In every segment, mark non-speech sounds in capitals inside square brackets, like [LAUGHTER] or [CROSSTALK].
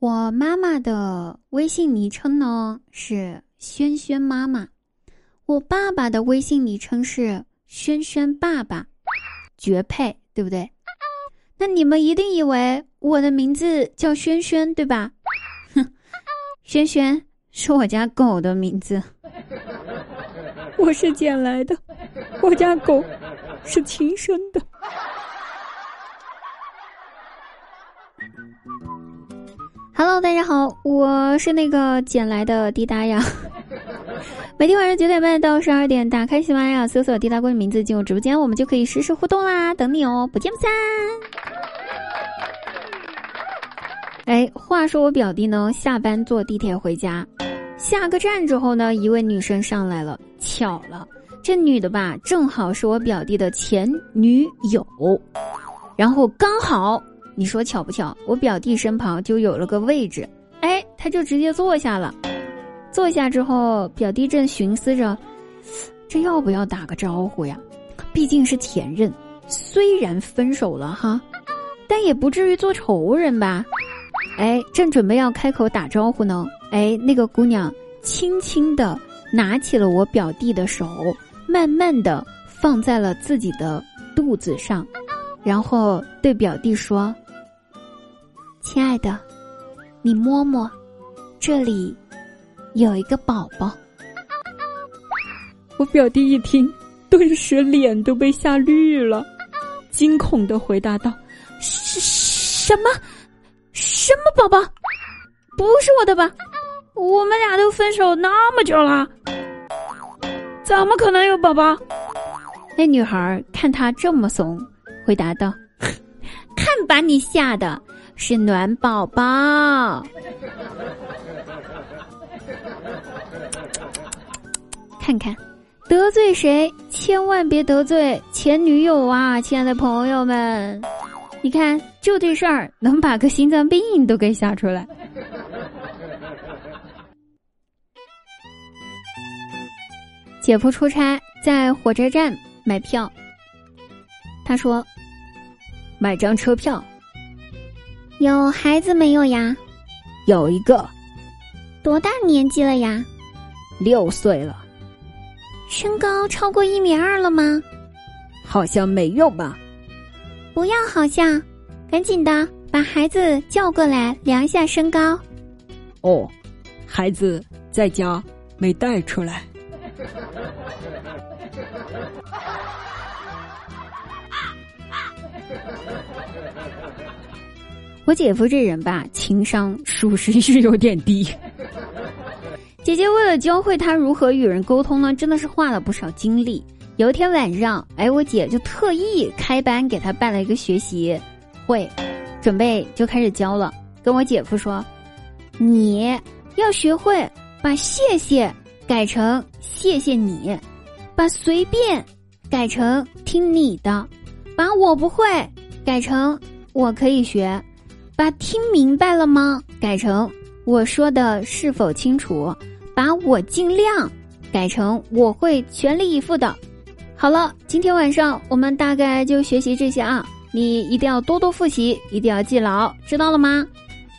我妈妈的微信昵称呢是轩轩妈妈，我爸爸的微信昵称是轩轩爸爸，绝配，对不对？那你们一定以为我的名字叫轩轩，对吧？哼，轩轩是我家狗的名字，[LAUGHS] 我是捡来的，我家狗是亲生的。大家好，我是那个捡来的滴答呀。[LAUGHS] 每天晚上九点半到十二点，打开喜马拉雅，搜索“滴答姑”的名字进入直播间，我们就可以实时互动啦，等你哦，不见不散。哎，话说我表弟呢，下班坐地铁回家，下个站之后呢，一位女生上来了，巧了，这女的吧，正好是我表弟的前女友，然后刚好。你说巧不巧？我表弟身旁就有了个位置，哎，他就直接坐下了。坐下之后，表弟正寻思着，这要不要打个招呼呀？毕竟是前任，虽然分手了哈，但也不至于做仇人吧？哎，正准备要开口打招呼呢，哎，那个姑娘轻轻的拿起了我表弟的手，慢慢的放在了自己的肚子上，然后对表弟说。亲爱的，你摸摸，这里有一个宝宝。我表弟一听，顿时脸都被吓绿了，惊恐的回答道：“什什么？什么宝宝？不是我的吧？我们俩都分手那么久了，怎么可能有宝宝？”那女孩看他这么怂，回答道：“ [LAUGHS] 看把你吓的！”是暖宝宝，看看得罪谁，千万别得罪前女友啊！亲爱的朋友们，你看就这事儿能把个心脏病都给吓出来。姐夫出差在火车站买票，他说：“买张车票。”有孩子没有呀？有一个，多大年纪了呀？六岁了。身高超过一米二了吗？好像没有吧。不要好像，赶紧的把孩子叫过来量一下身高。哦，孩子在家没带出来。我姐夫这人吧，情商属实是有点低。姐姐为了教会他如何与人沟通呢，真的是花了不少精力。有一天晚上，哎，我姐就特意开班给他办了一个学习会，准备就开始教了。跟我姐夫说：“你要学会把谢谢改成谢谢你，把随便改成听你的，把我不会改成我可以学。”把听明白了吗？改成我说的是否清楚？把我尽量改成我会全力以赴的。好了，今天晚上我们大概就学习这些啊，你一定要多多复习，一定要记牢，知道了吗？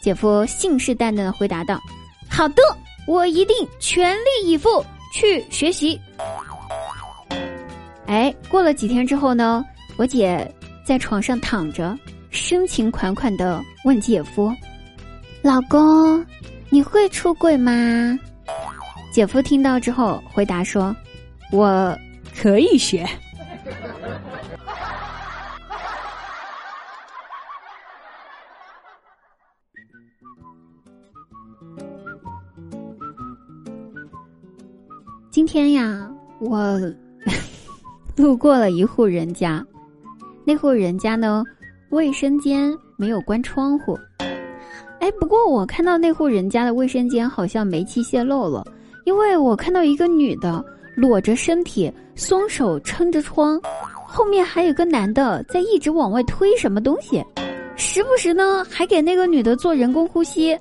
姐夫信誓旦旦的回答道：“好的，我一定全力以赴去学习。”哎，过了几天之后呢，我姐在床上躺着。深情款款的问姐夫：“老公，你会出轨吗？”姐夫听到之后回答说：“我可以学。[LAUGHS] ”今天呀，我 [LAUGHS] 路过了一户人家，那户人家呢？卫生间没有关窗户，哎，不过我看到那户人家的卫生间好像煤气泄漏了，因为我看到一个女的裸着身体，双手撑着窗，后面还有个男的在一直往外推什么东西，时不时呢还给那个女的做人工呼吸，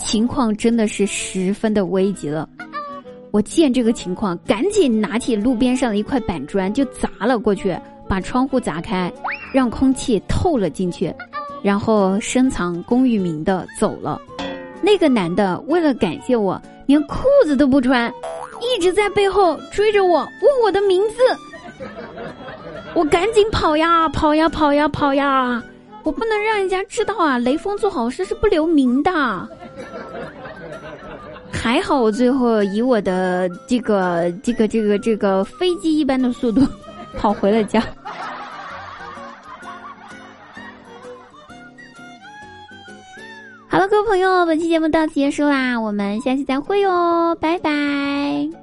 情况真的是十分的危急了。我见这个情况，赶紧拿起路边上的一块板砖就砸了过去。把窗户砸开，让空气透了进去，然后深藏功与名的走了。那个男的为了感谢我，连裤子都不穿，一直在背后追着我，问我的名字。我赶紧跑呀，跑呀，跑呀，跑呀！我不能让人家知道啊！雷锋做好事是不留名的。还好我最后以我的这个、这个、这个、这个飞机一般的速度 [LAUGHS] 跑回了家。好了，各位朋友，本期节目到此结束啦，我们下期再会哟，拜拜。